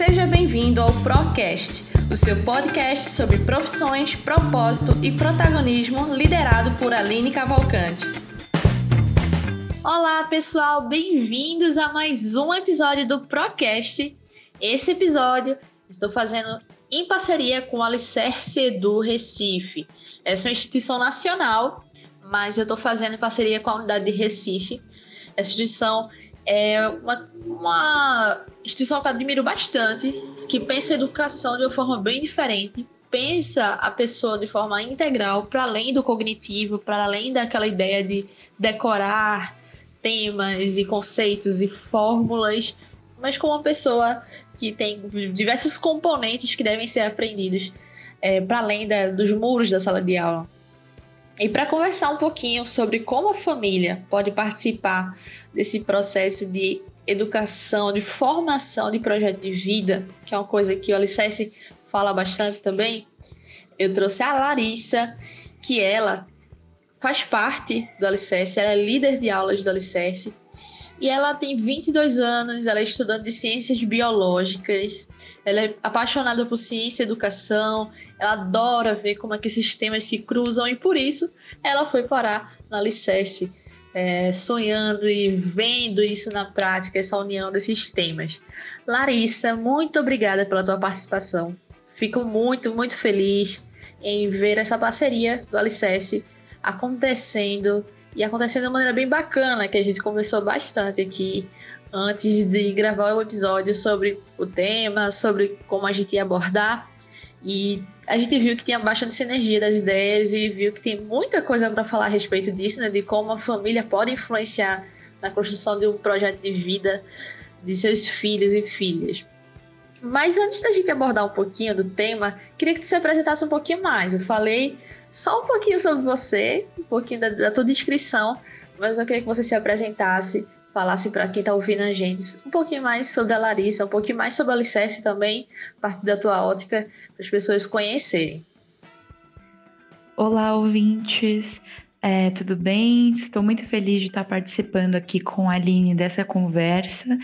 Seja bem-vindo ao Procast, o seu podcast sobre profissões, propósito e protagonismo, liderado por Aline Cavalcante. Olá, pessoal, bem-vindos a mais um episódio do Procast. Esse episódio estou fazendo em parceria com a Alicerce Edu Recife. Essa é uma instituição nacional, mas eu estou fazendo em parceria com a unidade de Recife. Essa instituição é uma, uma instituição que eu admiro bastante, que pensa a educação de uma forma bem diferente, pensa a pessoa de forma integral, para além do cognitivo, para além daquela ideia de decorar temas e conceitos e fórmulas, mas como uma pessoa que tem diversos componentes que devem ser aprendidos é, para além da, dos muros da sala de aula. E para conversar um pouquinho sobre como a família pode participar desse processo de educação, de formação de projeto de vida, que é uma coisa que o Alicerce fala bastante também, eu trouxe a Larissa, que ela faz parte do Alicerce, ela é líder de aulas do Alicerce, e ela tem 22 anos, ela é estudante de ciências biológicas, ela é apaixonada por ciência e educação, ela adora ver como é que esses temas se cruzam e por isso ela foi parar na Alicerce, é, sonhando e vendo isso na prática, essa união desses temas. Larissa, muito obrigada pela tua participação. Fico muito, muito feliz em ver essa parceria do Alicerce acontecendo e acontecendo de uma maneira bem bacana, que a gente conversou bastante aqui antes de gravar o episódio sobre o tema, sobre como a gente ia abordar. E a gente viu que tinha bastante sinergia das ideias e viu que tem muita coisa para falar a respeito disso, né? De como a família pode influenciar na construção de um projeto de vida de seus filhos e filhas. Mas antes da gente abordar um pouquinho do tema, queria que tu se apresentasse um pouquinho mais. Eu falei só um pouquinho sobre você, um pouquinho da, da tua descrição, mas eu queria que você se apresentasse, falasse para quem está ouvindo a gente um pouquinho mais sobre a Larissa, um pouquinho mais sobre a Alicerce também, a partir da tua ótica, para as pessoas conhecerem. Olá, ouvintes. É, tudo bem? Estou muito feliz de estar participando aqui com a Aline dessa conversa.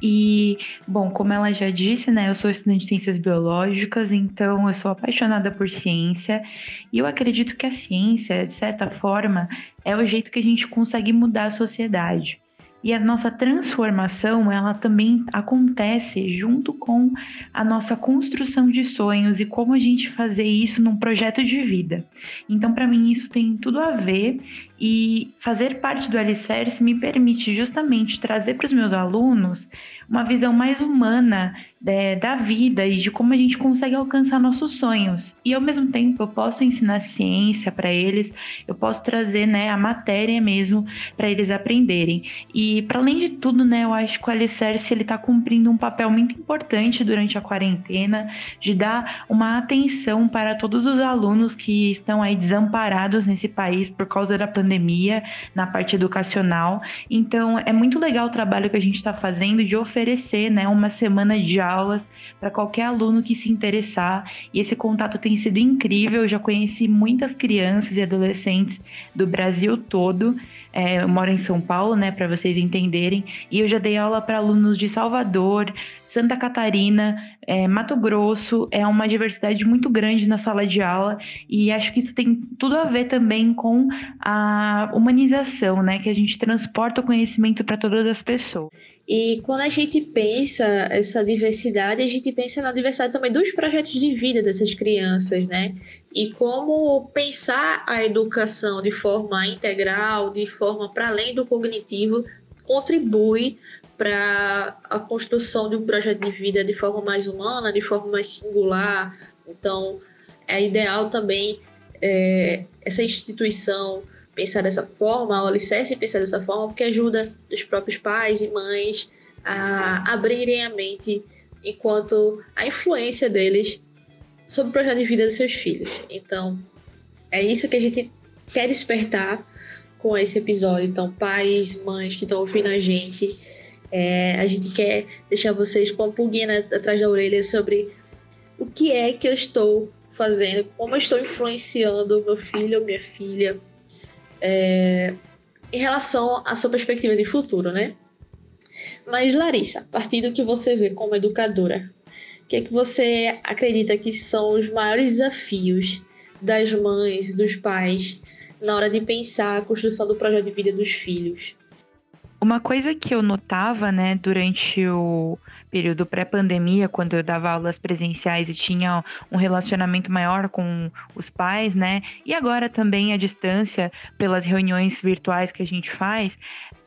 E, bom, como ela já disse, né, eu sou estudante de ciências biológicas, então eu sou apaixonada por ciência. E eu acredito que a ciência, de certa forma, é o jeito que a gente consegue mudar a sociedade. E a nossa transformação, ela também acontece junto com a nossa construção de sonhos e como a gente fazer isso num projeto de vida. Então, para mim, isso tem tudo a ver e fazer parte do Alicerce me permite justamente trazer para os meus alunos uma visão mais humana é, da vida e de como a gente consegue alcançar nossos sonhos. E ao mesmo tempo eu posso ensinar ciência para eles, eu posso trazer né, a matéria mesmo para eles aprenderem. E para além de tudo, né, eu acho que o Alicerce está cumprindo um papel muito importante durante a quarentena de dar uma atenção para todos os alunos que estão aí desamparados nesse país por causa da pandemia, na parte educacional. Então é muito legal o trabalho que a gente está fazendo de oferecer oferecer né, uma semana de aulas para qualquer aluno que se interessar. E esse contato tem sido incrível. Eu já conheci muitas crianças e adolescentes do Brasil todo. É, eu moro em São Paulo, né, para vocês entenderem. E eu já dei aula para alunos de Salvador, Santa Catarina, é, Mato Grosso, é uma diversidade muito grande na sala de aula e acho que isso tem tudo a ver também com a humanização, né? Que a gente transporta o conhecimento para todas as pessoas. E quando a gente pensa essa diversidade, a gente pensa na diversidade também dos projetos de vida dessas crianças, né? E como pensar a educação de forma integral, de forma para além do cognitivo, contribui para a construção de um projeto de vida de forma mais humana, de forma mais singular. Então, é ideal também é, essa instituição pensar dessa forma, o alicerce pensar dessa forma, porque ajuda os próprios pais e mães a abrirem a mente enquanto a influência deles sobre o projeto de vida dos seus filhos. Então, é isso que a gente quer despertar com esse episódio. Então, pais, mães que estão ouvindo a gente, é, a gente quer deixar vocês com a pulguinha atrás da orelha sobre o que é que eu estou fazendo, como eu estou influenciando meu filho ou minha filha é, em relação à sua perspectiva de futuro, né? Mas, Larissa, a partir do que você vê como educadora, o que é que você acredita que são os maiores desafios das mães, dos pais, na hora de pensar a construção do projeto de vida dos filhos? Uma coisa que eu notava, né, durante o período pré-pandemia, quando eu dava aulas presenciais e tinha um relacionamento maior com os pais, né, e agora também à distância, pelas reuniões virtuais que a gente faz,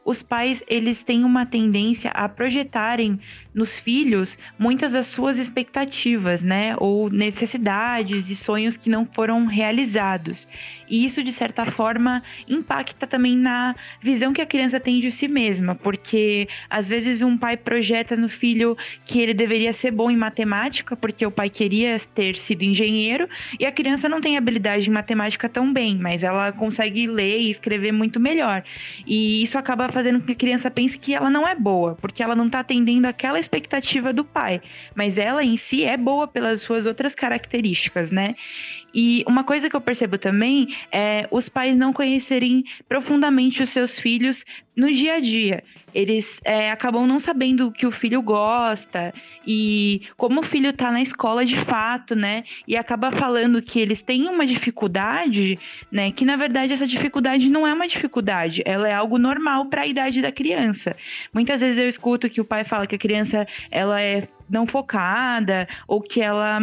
os pais eles têm uma tendência a projetarem nos filhos muitas das suas expectativas, né, ou necessidades e sonhos que não foram realizados. E isso de certa forma impacta também na visão que a criança tem de si mesma, porque às vezes um pai projeta no filho que ele deveria ser bom em matemática, porque o pai queria ter sido engenheiro, e a criança não tem habilidade em matemática tão bem, mas ela consegue ler e escrever muito melhor. E isso acaba fazendo com que a criança pense que ela não é boa, porque ela não está atendendo aquela expectativa do pai. Mas ela em si é boa pelas suas outras características, né? E uma coisa que eu percebo também é os pais não conhecerem profundamente os seus filhos no dia a dia eles é, acabam não sabendo o que o filho gosta e como o filho tá na escola de fato, né? E acaba falando que eles têm uma dificuldade, né? Que na verdade essa dificuldade não é uma dificuldade, ela é algo normal para a idade da criança. Muitas vezes eu escuto que o pai fala que a criança ela é não focada ou que ela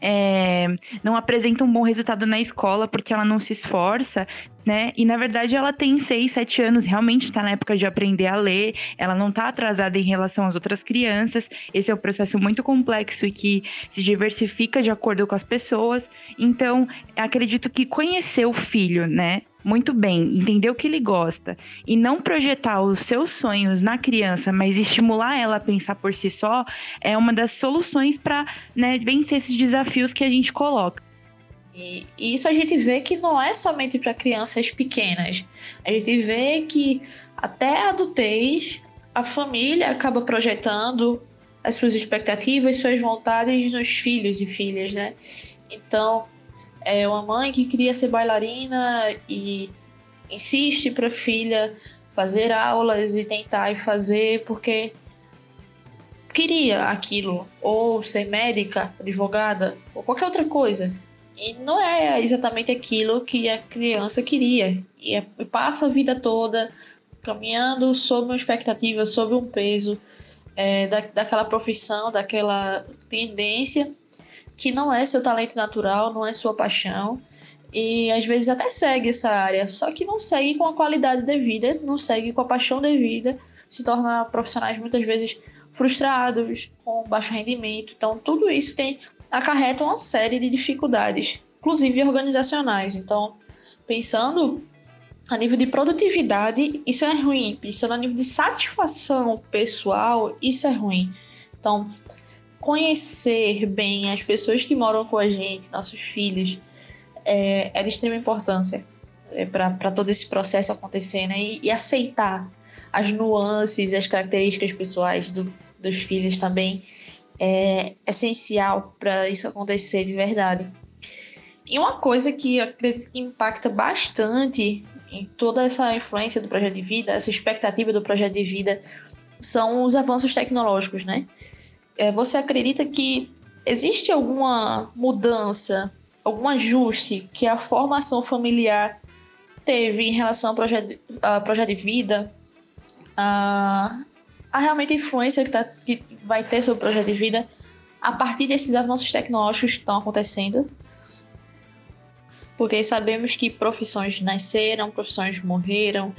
é, não apresenta um bom resultado na escola porque ela não se esforça, né? E na verdade ela tem 6, 7 anos, realmente está na época de aprender a ler, ela não está atrasada em relação às outras crianças. Esse é um processo muito complexo e que se diversifica de acordo com as pessoas. Então, acredito que conhecer o filho, né? Muito bem, entender o que ele gosta e não projetar os seus sonhos na criança, mas estimular ela a pensar por si só, é uma das soluções para né, vencer esses desafios que a gente coloca. E, isso a gente vê que não é somente para crianças pequenas. A gente vê que até adultez, a família acaba projetando as suas expectativas, suas vontades nos filhos e filhas, né? Então, é uma mãe que queria ser bailarina e insiste para a filha fazer aulas e tentar fazer porque queria aquilo, ou ser médica, advogada, ou qualquer outra coisa. E não é exatamente aquilo que a criança queria. E, é, passa a vida toda caminhando sob uma expectativa, sob um peso é, da, daquela profissão, daquela tendência que não é seu talento natural, não é sua paixão. E às vezes até segue essa área, só que não segue com a qualidade devida, não segue com a paixão devida, se torna profissionais muitas vezes frustrados, com baixo rendimento. Então, tudo isso tem acarreta uma série de dificuldades, inclusive organizacionais. Então, pensando a nível de produtividade, isso é ruim. Pensando a nível de satisfação pessoal, isso é ruim. Então, conhecer bem as pessoas que moram com a gente, nossos filhos, é, é de extrema importância é, para todo esse processo acontecer, né? E, e, aceitar as nuances e as características pessoais do, dos filhos também é essencial para isso acontecer de verdade. E uma coisa que acredito que impacta bastante em toda essa influência do projeto de vida, essa expectativa do projeto de vida, são os avanços tecnológicos, né? É, você acredita que existe alguma mudança, algum ajuste que a formação familiar teve em relação ao projeto, projeto de vida, a, a realmente influência que, tá, que vai ter sobre o projeto de vida a partir desses avanços tecnológicos que estão acontecendo? Porque sabemos que profissões nasceram, profissões morreram,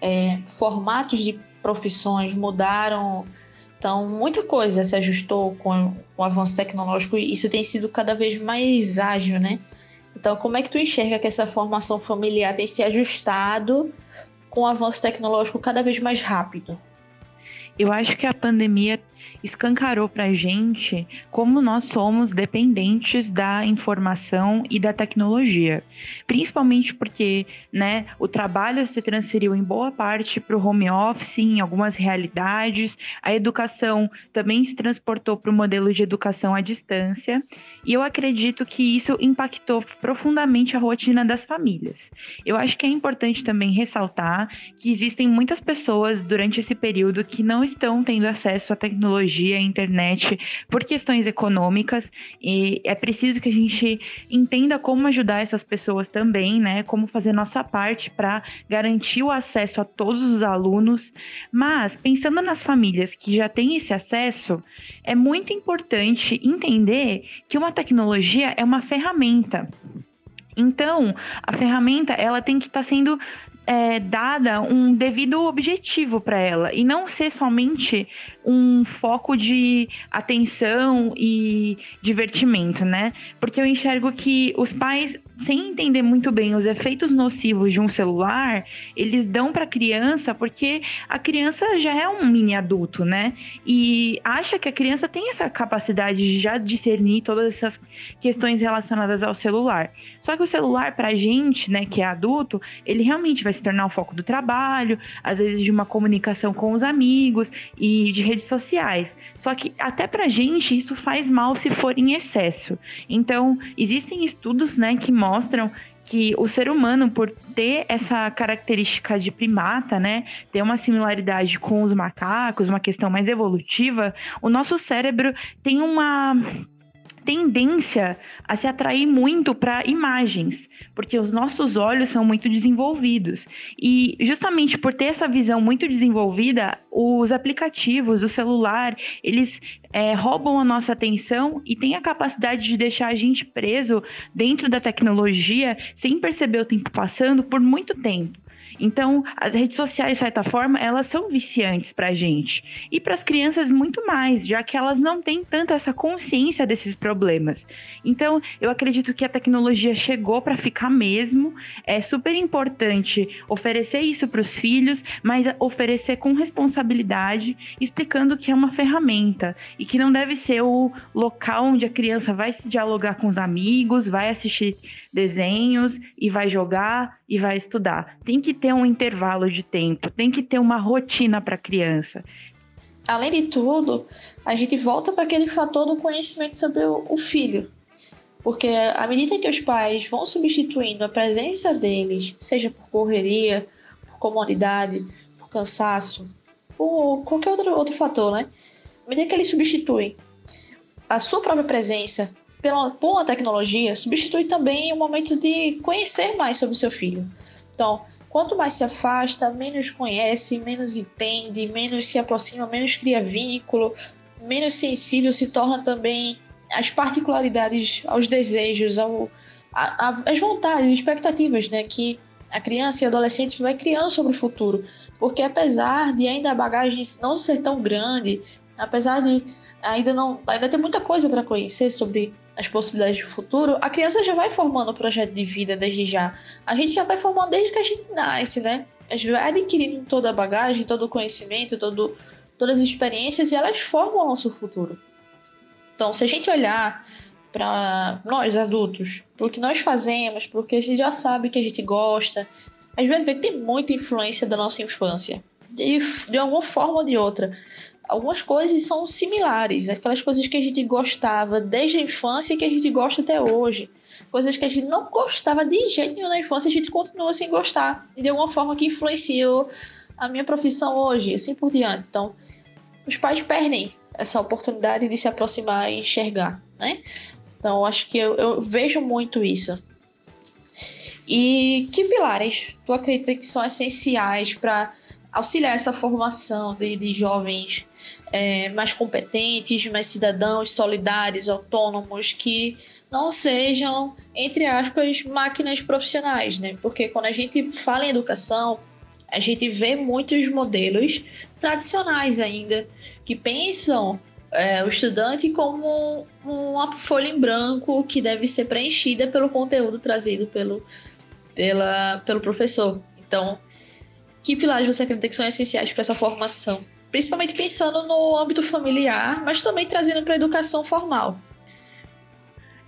é, formatos de profissões mudaram então, muita coisa se ajustou com o avanço tecnológico e isso tem sido cada vez mais ágil, né? Então, como é que tu enxerga que essa formação familiar tem se ajustado com o avanço tecnológico cada vez mais rápido? Eu acho que a pandemia escancarou para a gente como nós somos dependentes da informação e da tecnologia, principalmente porque, né, o trabalho se transferiu em boa parte para o home office, em algumas realidades, a educação também se transportou para o modelo de educação à distância, e eu acredito que isso impactou profundamente a rotina das famílias. Eu acho que é importante também ressaltar que existem muitas pessoas durante esse período que não estão tendo acesso à tecnologia a internet, por questões econômicas, e é preciso que a gente entenda como ajudar essas pessoas também, né? Como fazer nossa parte para garantir o acesso a todos os alunos. Mas, pensando nas famílias que já têm esse acesso, é muito importante entender que uma tecnologia é uma ferramenta. Então, a ferramenta ela tem que estar tá sendo é, dada um devido objetivo para ela e não ser somente um foco de atenção e divertimento, né? Porque eu enxergo que os pais, sem entender muito bem os efeitos nocivos de um celular, eles dão para a criança porque a criança já é um mini adulto, né? E acha que a criança tem essa capacidade de já discernir todas essas questões relacionadas ao celular. Só que o celular, para a gente, né, que é adulto, ele realmente vai se tornar o foco do trabalho, às vezes de uma comunicação com os amigos e de redes sociais. Só que até pra gente isso faz mal se for em excesso. Então, existem estudos, né, que mostram que o ser humano, por ter essa característica de primata, né, ter uma similaridade com os macacos, uma questão mais evolutiva, o nosso cérebro tem uma tendência a se atrair muito para imagens, porque os nossos olhos são muito desenvolvidos. E justamente por ter essa visão muito desenvolvida, os aplicativos, o celular, eles é, roubam a nossa atenção e têm a capacidade de deixar a gente preso dentro da tecnologia sem perceber o tempo passando por muito tempo. Então, as redes sociais, de certa forma, elas são viciantes para a gente. E para as crianças, muito mais, já que elas não têm tanto essa consciência desses problemas. Então, eu acredito que a tecnologia chegou para ficar mesmo. É super importante oferecer isso para os filhos, mas oferecer com responsabilidade, explicando que é uma ferramenta e que não deve ser o local onde a criança vai se dialogar com os amigos, vai assistir desenhos e vai jogar e vai estudar. Tem que ter um intervalo de tempo, tem que ter uma rotina para a criança. Além de tudo, a gente volta para aquele fator do conhecimento sobre o filho. Porque à medida que os pais vão substituindo a presença deles, seja por correria, por comodidade, por cansaço, por qualquer outro, outro fator, né? À medida que eles substituem a sua própria presença pela, por uma tecnologia, substitui também o momento de conhecer mais sobre o seu filho. Então, quanto mais se afasta, menos conhece, menos entende, menos se aproxima, menos cria vínculo, menos sensível se torna também às particularidades, aos desejos, ao, a, a, às vontades, expectativas, né, que a criança e adolescente vai criando sobre o futuro. Porque apesar de ainda a bagagem não ser tão grande, apesar de ainda não ainda ter muita coisa para conhecer sobre as possibilidades de futuro, a criança já vai formando o projeto de vida desde já. A gente já vai formando desde que a gente nasce, né? A gente vai adquirindo toda a bagagem, todo o conhecimento, todo, todas as experiências e elas formam o nosso futuro. Então, se a gente olhar para nós adultos, para o que nós fazemos, para o que a gente já sabe que a gente gosta, a gente vai ver que tem muita influência da nossa infância, de, de alguma forma ou de outra algumas coisas são similares, aquelas coisas que a gente gostava desde a infância e que a gente gosta até hoje. Coisas que a gente não gostava de jeito nenhum na infância, a gente continua sem gostar. E de alguma forma que influenciou a minha profissão hoje, assim por diante. Então, os pais perdem essa oportunidade de se aproximar e enxergar, né? Então, acho que eu, eu vejo muito isso. E que pilares tu acredita que são essenciais para auxiliar essa formação de, de jovens é, mais competentes, mais cidadãos, solidários, autônomos, que não sejam, entre aspas, máquinas profissionais, né? Porque quando a gente fala em educação, a gente vê muitos modelos tradicionais ainda, que pensam é, o estudante como uma folha em branco que deve ser preenchida pelo conteúdo trazido pelo, pela, pelo professor. Então, que pilares você acredita que são essenciais para essa formação? Principalmente pensando no âmbito familiar, mas também trazendo para a educação formal.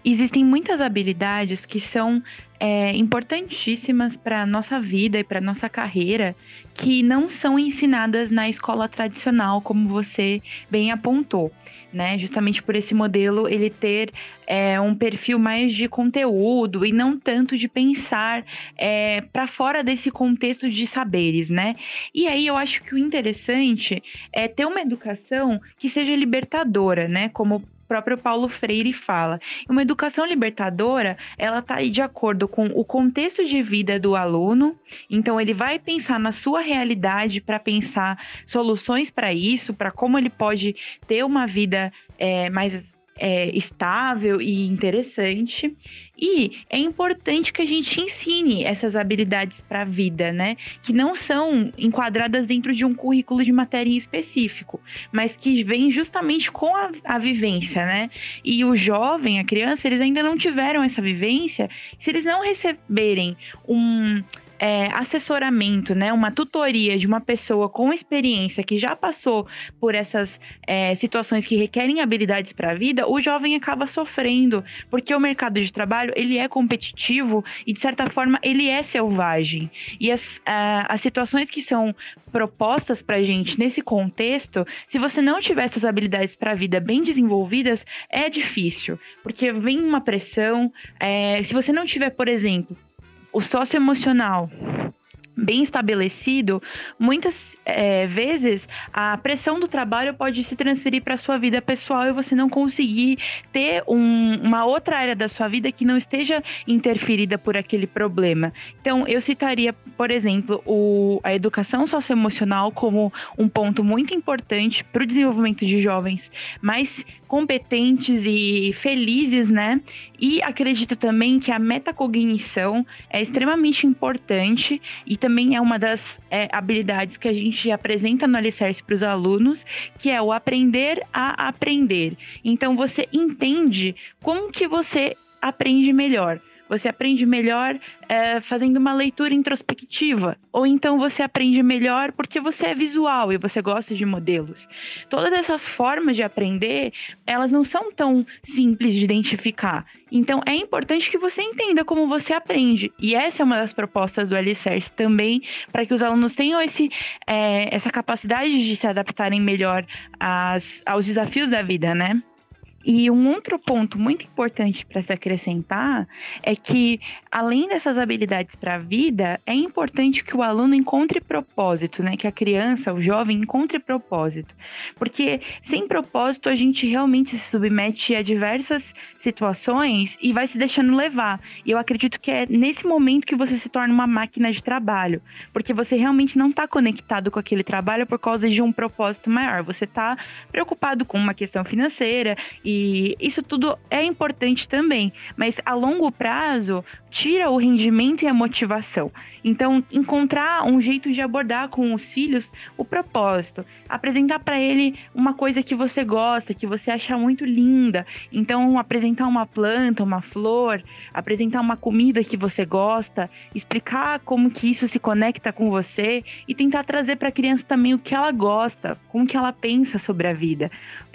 existem muitas habilidades que são é, importantíssimas para a nossa vida e para nossa carreira que não são ensinadas na escola tradicional, como você bem apontou. Né? Justamente por esse modelo ele ter é, um perfil mais de conteúdo e não tanto de pensar é, para fora desse contexto de saberes, né? E aí eu acho que o interessante é ter uma educação que seja libertadora, né? Como próprio Paulo Freire fala. Uma educação libertadora, ela está de acordo com o contexto de vida do aluno, então ele vai pensar na sua realidade para pensar soluções para isso, para como ele pode ter uma vida é, mais é, estável e interessante. E é importante que a gente ensine essas habilidades para a vida, né? Que não são enquadradas dentro de um currículo de matéria em específico, mas que vem justamente com a, a vivência, né? E o jovem, a criança, eles ainda não tiveram essa vivência. Se eles não receberem um é, assessoramento, né, uma tutoria de uma pessoa com experiência que já passou por essas é, situações que requerem habilidades para a vida, o jovem acaba sofrendo, porque o mercado de trabalho ele é competitivo e de certa forma ele é selvagem. E as, as situações que são propostas para gente nesse contexto, se você não tiver essas habilidades para a vida bem desenvolvidas, é difícil, porque vem uma pressão. É, se você não tiver, por exemplo, o socioemocional bem estabelecido, muitas é, vezes a pressão do trabalho pode se transferir para sua vida pessoal e você não conseguir ter um, uma outra área da sua vida que não esteja interferida por aquele problema. Então, eu citaria, por exemplo, o, a educação socioemocional como um ponto muito importante para o desenvolvimento de jovens mais competentes e felizes, né? E acredito também que a metacognição é extremamente importante e também é uma das é, habilidades que a gente apresenta no Alicerce para os alunos, que é o aprender a aprender. Então você entende como que você aprende melhor. Você aprende melhor é, fazendo uma leitura introspectiva, ou então você aprende melhor porque você é visual e você gosta de modelos. Todas essas formas de aprender, elas não são tão simples de identificar. Então é importante que você entenda como você aprende. E essa é uma das propostas do Alicerce também, para que os alunos tenham esse, é, essa capacidade de se adaptarem melhor às, aos desafios da vida, né? E um outro ponto muito importante para se acrescentar é que, além dessas habilidades para a vida, é importante que o aluno encontre propósito, né? Que a criança, o jovem, encontre propósito. Porque sem propósito a gente realmente se submete a diversas situações e vai se deixando levar. E eu acredito que é nesse momento que você se torna uma máquina de trabalho, porque você realmente não está conectado com aquele trabalho por causa de um propósito maior. Você está preocupado com uma questão financeira e isso tudo é importante também, mas a longo prazo tira o rendimento e a motivação. Então, encontrar um jeito de abordar com os filhos o propósito, apresentar para ele uma coisa que você gosta, que você acha muito linda. Então, apresentar uma planta, uma flor, apresentar uma comida que você gosta, explicar como que isso se conecta com você e tentar trazer para a criança também o que ela gosta, como que ela pensa sobre a vida.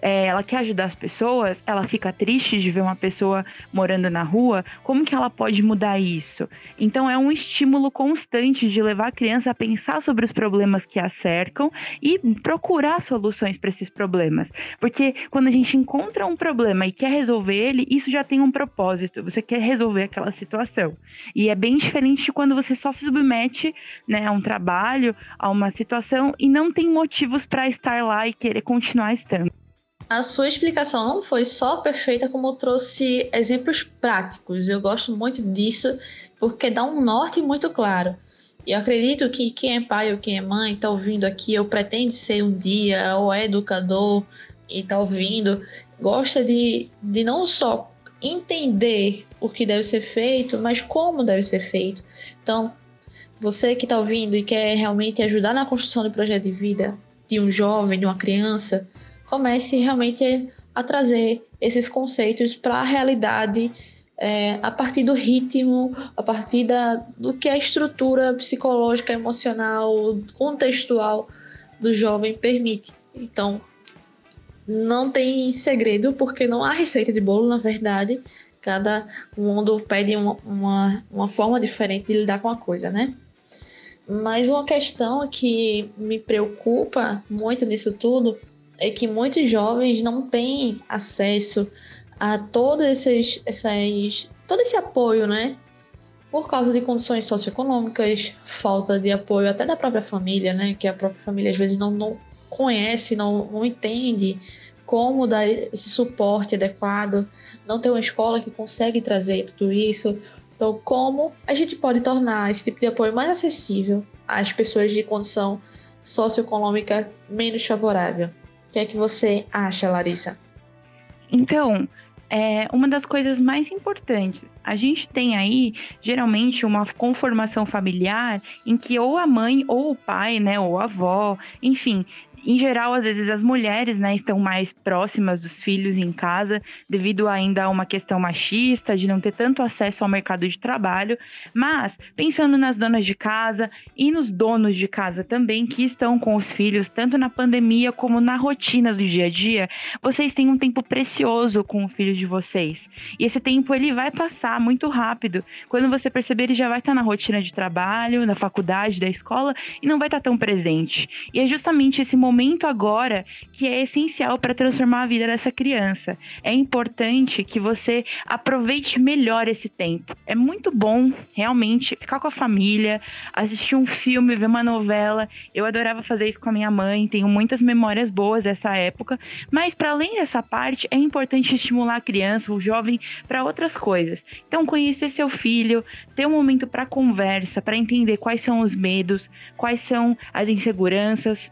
É, ela quer ajudar as pessoas, ela fica triste de ver uma pessoa morando na rua, como que ela pode mudar isso? Então é um estímulo constante de levar a criança a pensar sobre os problemas que a cercam e procurar soluções para esses problemas. Porque quando a gente encontra um problema e quer resolver ele, isso já tem um propósito. Você quer resolver aquela situação. E é bem diferente de quando você só se submete né, a um trabalho, a uma situação e não tem motivos para estar lá e querer continuar estando. A sua explicação não foi só perfeita, como trouxe exemplos práticos. Eu gosto muito disso porque dá um norte muito claro. E eu acredito que quem é pai ou quem é mãe está ouvindo aqui, ou pretende ser um dia, ou é educador e está ouvindo, gosta de, de não só entender o que deve ser feito, mas como deve ser feito. Então, você que está ouvindo e quer realmente ajudar na construção do projeto de vida de um jovem, de uma criança, comece realmente a trazer esses conceitos para a realidade é, a partir do ritmo, a partir da, do que a estrutura psicológica, emocional, contextual do jovem permite. Então, não tem segredo, porque não há receita de bolo, na verdade. Cada mundo pede uma, uma, uma forma diferente de lidar com a coisa, né? Mas uma questão que me preocupa muito nisso tudo é que muitos jovens não têm acesso a todos esses, essas, todo esse apoio, né? Por causa de condições socioeconômicas, falta de apoio até da própria família, né? Que a própria família às vezes não, não conhece, não, não entende como dar esse suporte adequado, não tem uma escola que consegue trazer tudo isso. Então, como a gente pode tornar esse tipo de apoio mais acessível às pessoas de condição socioeconômica menos favorável? Que é que você acha, Larissa? Então, é uma das coisas mais importantes. A gente tem aí, geralmente, uma conformação familiar em que ou a mãe ou o pai, né, ou a avó, enfim, em geral, às vezes as mulheres, né, estão mais próximas dos filhos em casa, devido ainda a uma questão machista, de não ter tanto acesso ao mercado de trabalho. Mas, pensando nas donas de casa e nos donos de casa também, que estão com os filhos, tanto na pandemia como na rotina do dia a dia, vocês têm um tempo precioso com o filho de vocês. E esse tempo ele vai passar muito rápido. Quando você perceber, ele já vai estar na rotina de trabalho, na faculdade, da escola, e não vai estar tão presente. E é justamente esse momento momento agora que é essencial para transformar a vida dessa criança. É importante que você aproveite melhor esse tempo. É muito bom, realmente, ficar com a família, assistir um filme, ver uma novela. Eu adorava fazer isso com a minha mãe, tenho muitas memórias boas dessa época. Mas, para além dessa parte, é importante estimular a criança, o jovem, para outras coisas. Então, conhecer seu filho, ter um momento para conversa, para entender quais são os medos, quais são as inseguranças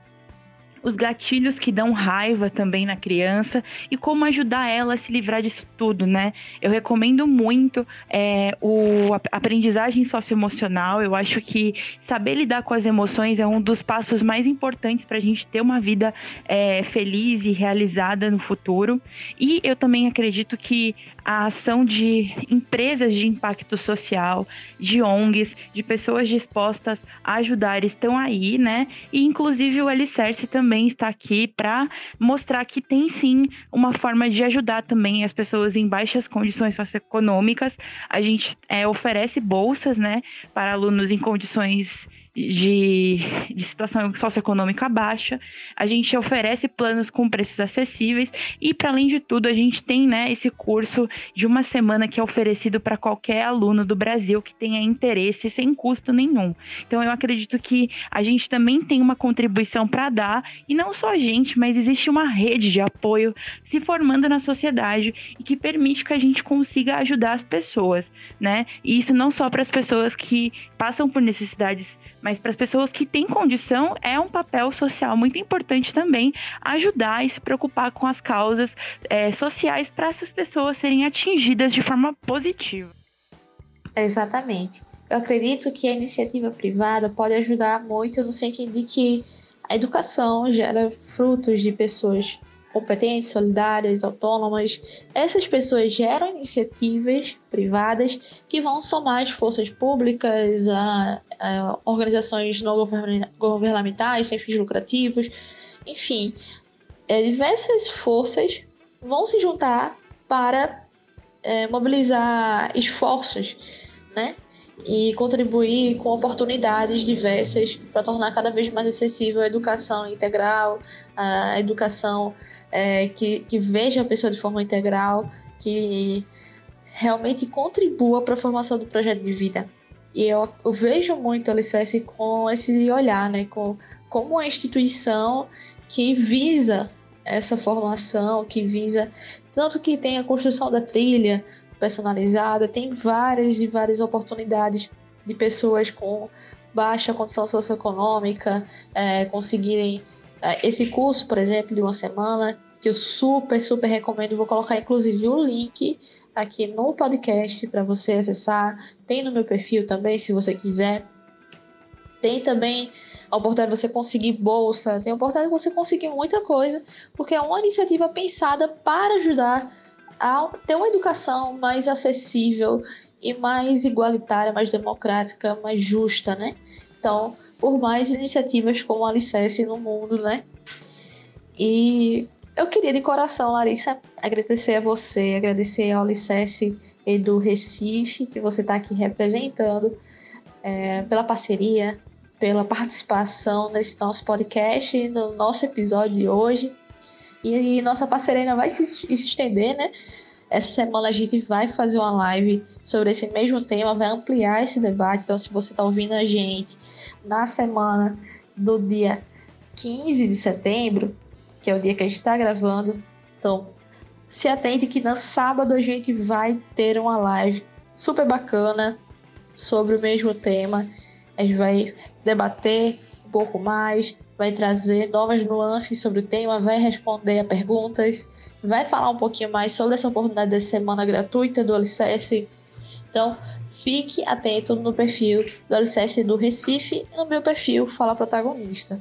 os gatilhos que dão raiva também na criança e como ajudar ela a se livrar disso tudo, né? Eu recomendo muito é, o, a aprendizagem socioemocional. Eu acho que saber lidar com as emoções é um dos passos mais importantes para a gente ter uma vida é, feliz e realizada no futuro. E eu também acredito que a ação de empresas de impacto social, de ONGs, de pessoas dispostas a ajudar estão aí, né? E inclusive o Alicerce também está aqui para mostrar que tem sim uma forma de ajudar também as pessoas em baixas condições socioeconômicas. A gente é, oferece bolsas, né, para alunos em condições de, de situação socioeconômica baixa, a gente oferece planos com preços acessíveis e, para além de tudo, a gente tem né, esse curso de uma semana que é oferecido para qualquer aluno do Brasil que tenha interesse sem custo nenhum. Então, eu acredito que a gente também tem uma contribuição para dar, e não só a gente, mas existe uma rede de apoio se formando na sociedade e que permite que a gente consiga ajudar as pessoas, né? E isso não só para as pessoas que passam por necessidades mas para as pessoas que têm condição, é um papel social muito importante também ajudar e se preocupar com as causas é, sociais para essas pessoas serem atingidas de forma positiva. Exatamente. Eu acredito que a iniciativa privada pode ajudar muito no sentido de que a educação gera frutos de pessoas competentes, solidárias, autônomas. Essas pessoas geram iniciativas privadas que vão somar as forças públicas, a, a organizações não governamentais, sem fins lucrativos, enfim, é, diversas forças vão se juntar para é, mobilizar esforços, né? E contribuir com oportunidades diversas para tornar cada vez mais acessível a educação integral, a educação é, que, que veja a pessoa de forma integral, que realmente contribua para a formação do projeto de vida. E eu, eu vejo muito a Alicerce com esse olhar, né? Com, como uma instituição que visa essa formação, que visa tanto que tem a construção da trilha personalizada, tem várias e várias oportunidades de pessoas com baixa condição socioeconômica é, conseguirem é, esse curso, por exemplo, de uma semana, que eu super, super recomendo. Vou colocar inclusive o link aqui no podcast para você acessar. Tem no meu perfil também, se você quiser. Tem também a oportunidade de você conseguir bolsa, tem a oportunidade de você conseguir muita coisa, porque é uma iniciativa pensada para ajudar a ter uma educação mais acessível e mais igualitária, mais democrática, mais justa, né? Então, por mais iniciativas como Alicerce no mundo, né? E eu queria de coração, Larissa, agradecer a você, agradecer ao Alicerce do Recife, que você está aqui representando, é, pela parceria, pela participação nesse nosso podcast, no nosso episódio de hoje. E, nossa parceria ainda vai se, se estender, né? Essa semana a gente vai fazer uma live sobre esse mesmo tema, vai ampliar esse debate. Então, se você está ouvindo a gente na semana do dia 15 de setembro, que é o dia que a gente está gravando, então se atente que no sábado a gente vai ter uma live super bacana sobre o mesmo tema. A gente vai debater um pouco mais, vai trazer novas nuances sobre o tema, vai responder a perguntas, vai falar um pouquinho mais sobre essa oportunidade dessa semana gratuita do Alicerce. Então, fique atento no perfil do Alicerce do Recife e no meu perfil Fala Protagonista.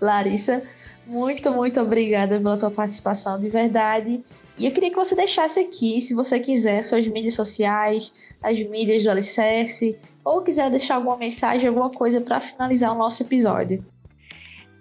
Larissa, muito, muito obrigada pela tua participação de verdade. E eu queria que você deixasse aqui, se você quiser, suas mídias sociais, as mídias do Alicerce, ou quiser deixar alguma mensagem, alguma coisa para finalizar o nosso episódio.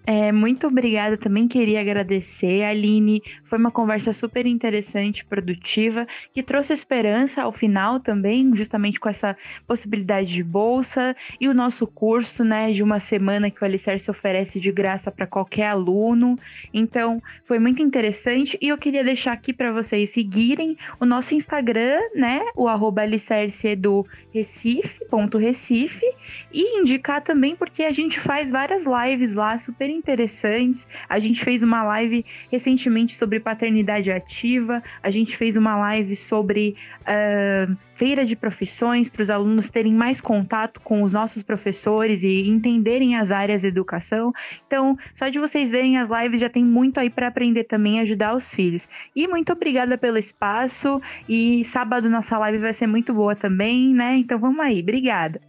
É, muito obrigada, também queria agradecer. Aline, foi uma conversa super interessante, produtiva, que trouxe esperança ao final também, justamente com essa possibilidade de bolsa e o nosso curso, né, de uma semana que o Alicerce oferece de graça para qualquer aluno. Então, foi muito interessante e eu queria deixar aqui para vocês seguirem o nosso Instagram, né, o arroba alicerceedurecife.recife e indicar também porque a gente faz várias lives lá super interessantes. A gente fez uma live recentemente sobre paternidade ativa, a gente fez uma live sobre uh, feira de profissões para os alunos terem mais contato com os nossos professores e entenderem as áreas de educação. Então, só de vocês verem as lives já tem muito aí para aprender também ajudar os filhos. E muito obrigada pelo espaço e sábado nossa live vai ser muito boa também, né? Então vamos aí, obrigada.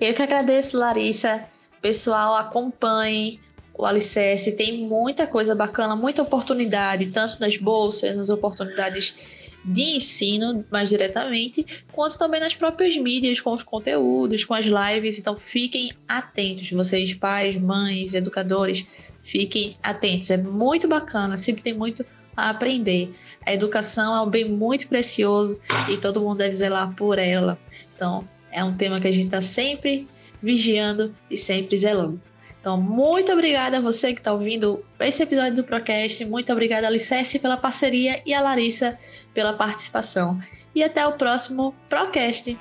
Eu que agradeço, Larissa. Pessoal, acompanhe o Alicerce, tem muita coisa bacana, muita oportunidade, tanto nas bolsas, nas oportunidades de ensino mais diretamente, quanto também nas próprias mídias, com os conteúdos, com as lives. Então fiquem atentos, vocês, pais, mães, educadores, fiquem atentos. É muito bacana, sempre tem muito a aprender. A educação é um bem muito precioso e todo mundo deve zelar por ela. Então, é um tema que a gente está sempre vigiando e sempre zelando. Então, muito obrigada a você que está ouvindo esse episódio do Procast. Muito obrigada, Alicerce, pela parceria e a Larissa pela participação. E até o próximo Procast.